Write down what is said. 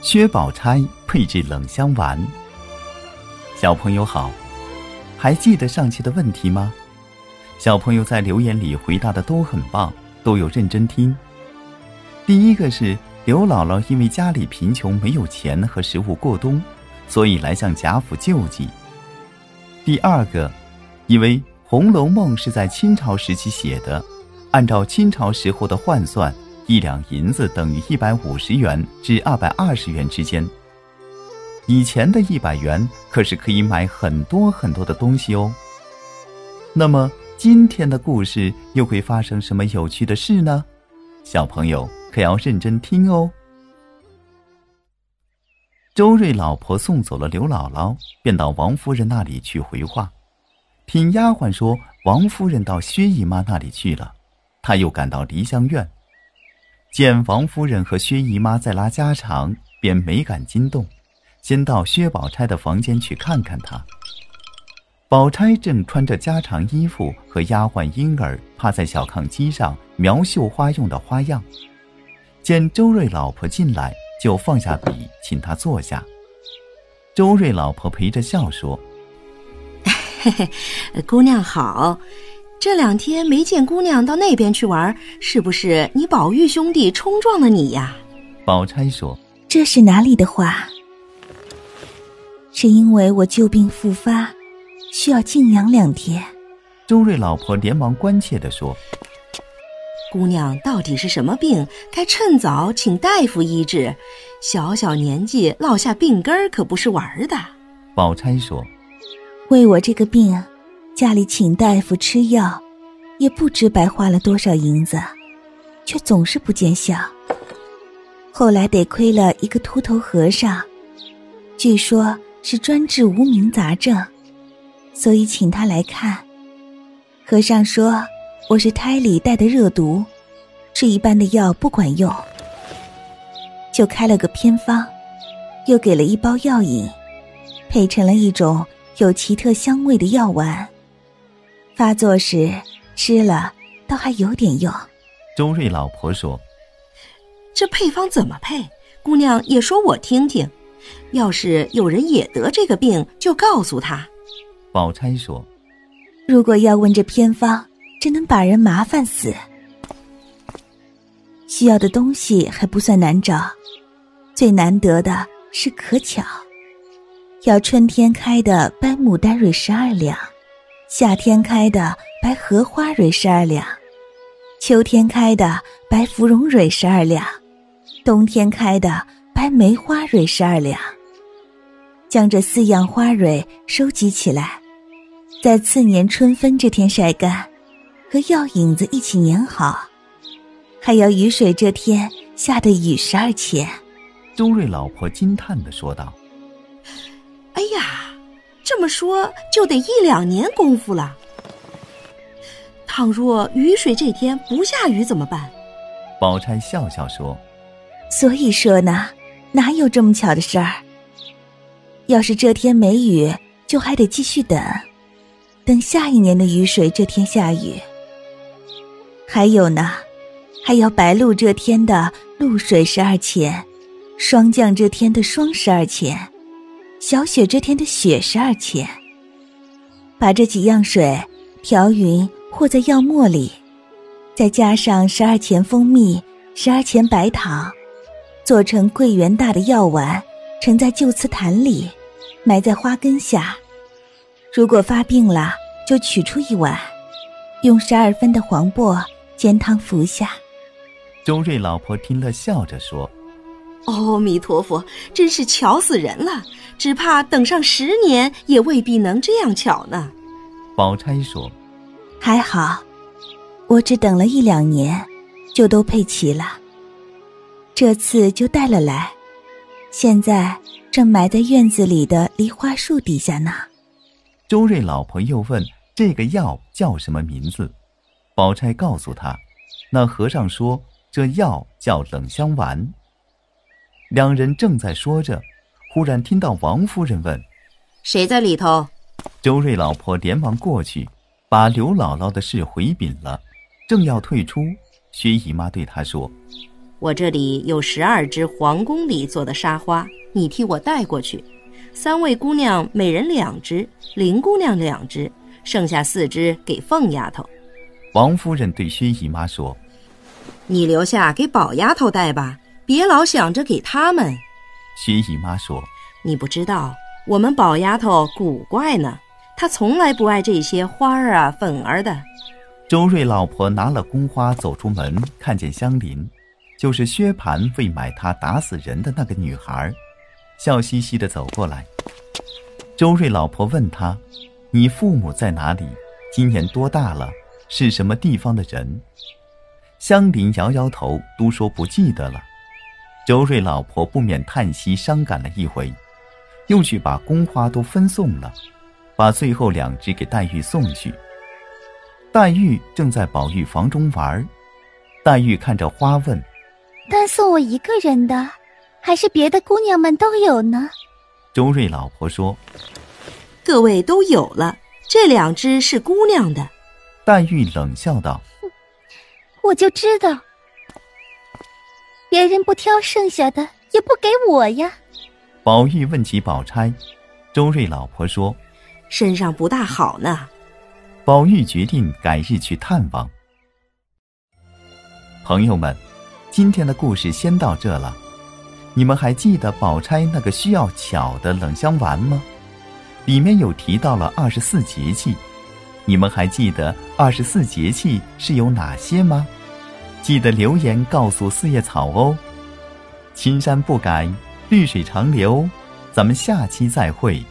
薛宝钗配制冷香丸。小朋友好，还记得上期的问题吗？小朋友在留言里回答的都很棒，都有认真听。第一个是刘姥姥因为家里贫穷，没有钱和食物过冬，所以来向贾府救济。第二个，因为《红楼梦》是在清朝时期写的，按照清朝时候的换算，一两银子等于一百五十元至二百二十元之间。以前的一百元可是可以买很多很多的东西哦。那么。今天的故事又会发生什么有趣的事呢？小朋友可要认真听哦。周瑞老婆送走了刘姥姥，便到王夫人那里去回话。听丫鬟说，王夫人到薛姨妈那里去了，她又赶到梨香院，见王夫人和薛姨妈在拉家常，便没敢惊动，先到薛宝钗的房间去看看她。宝钗正穿着家常衣服，和丫鬟婴儿趴在小炕机上描绣花用的花样。见周瑞老婆进来，就放下笔，请她坐下。周瑞老婆陪着笑说：“嘿嘿，姑娘好，这两天没见姑娘到那边去玩，是不是你宝玉兄弟冲撞了你呀？”宝钗说：“这是哪里的话？是因为我旧病复发。”需要静养两天，周瑞老婆连忙关切地说：“姑娘到底是什么病？该趁早请大夫医治。小小年纪落下病根儿，可不是玩的。”宝钗说：“为我这个病，家里请大夫吃药，也不知白花了多少银子，却总是不见效。后来得亏了一个秃头和尚，据说是专治无名杂症。”所以请他来看。和尚说：“我是胎里带的热毒，吃一般的药不管用，就开了个偏方，又给了一包药引，配成了一种有奇特香味的药丸。发作时吃了，倒还有点用。”周瑞老婆说：“这配方怎么配？姑娘也说我听听。要是有人也得这个病，就告诉他。”宝钗说：“如果要问这偏方，真能把人麻烦死。需要的东西还不算难找，最难得的是可巧。要春天开的白牡丹蕊十二两，夏天开的白荷花蕊十二两，秋天开的白芙蓉蕊十二两，冬天开的白梅花蕊十二两。”将这四样花蕊收集起来，在次年春分这天晒干，和药引子一起粘好，还要雨水这天下的雨十二钱。周瑞老婆惊叹的说道：“哎呀，这么说就得一两年功夫了。倘若雨水这天不下雨怎么办？”宝钗笑笑说：“所以说呢，哪有这么巧的事儿？”要是这天没雨，就还得继续等，等下一年的雨水这天下雨。还有呢，还要白露这天的露水十二钱，霜降这天的霜十二钱，小雪这天的雪十二钱。把这几样水调匀，和在药末里，再加上十二钱蜂蜜，十二钱白糖，做成桂圆大的药丸，盛在旧瓷坛里。埋在花根下，如果发病了，就取出一碗，用十二分的黄柏煎汤服下。周瑞老婆听了，笑着说：“阿弥陀佛，真是巧死人了！只怕等上十年，也未必能这样巧呢。”宝钗说：“还好，我只等了一两年，就都配齐了。这次就带了来，现在。”正埋在院子里的梨花树底下呢。周瑞老婆又问：“这个药叫什么名字？”宝钗告诉他：“那和尚说这药叫冷香丸。”两人正在说着，忽然听到王夫人问：“谁在里头？”周瑞老婆连忙过去，把刘姥姥的事回禀了，正要退出，薛姨妈对她说：“我这里有十二只皇宫里做的沙花，你替我带过去。三位姑娘每人两只，林姑娘两只，剩下四只给凤丫头。王夫人对薛姨妈说：“你留下给宝丫头带吧，别老想着给他们。”薛姨妈说：“你不知道，我们宝丫头古怪呢，她从来不爱这些花儿啊、粉儿的。”周瑞老婆拿了宫花走出门，看见香菱。就是薛蟠为买她打死人的那个女孩，笑嘻嘻的走过来。周瑞老婆问他：“你父母在哪里？今年多大了？是什么地方的人？”香菱摇摇头，都说不记得了。周瑞老婆不免叹息，伤感了一回，又去把宫花都分送了，把最后两只给黛玉送去。黛玉正在宝玉房中玩，黛玉看着花问。单送我一个人的，还是别的姑娘们都有呢？周瑞老婆说：“各位都有了，这两只是姑娘的。”黛玉冷笑道：“我就知道，别人不挑剩下的，也不给我呀。”宝玉问起宝钗，周瑞老婆说：“身上不大好呢。”宝玉决定改日去探望。朋友们。今天的故事先到这了，你们还记得宝钗那个需要巧的冷香丸吗？里面有提到了二十四节气，你们还记得二十四节气是有哪些吗？记得留言告诉四叶草哦。青山不改，绿水长流，咱们下期再会。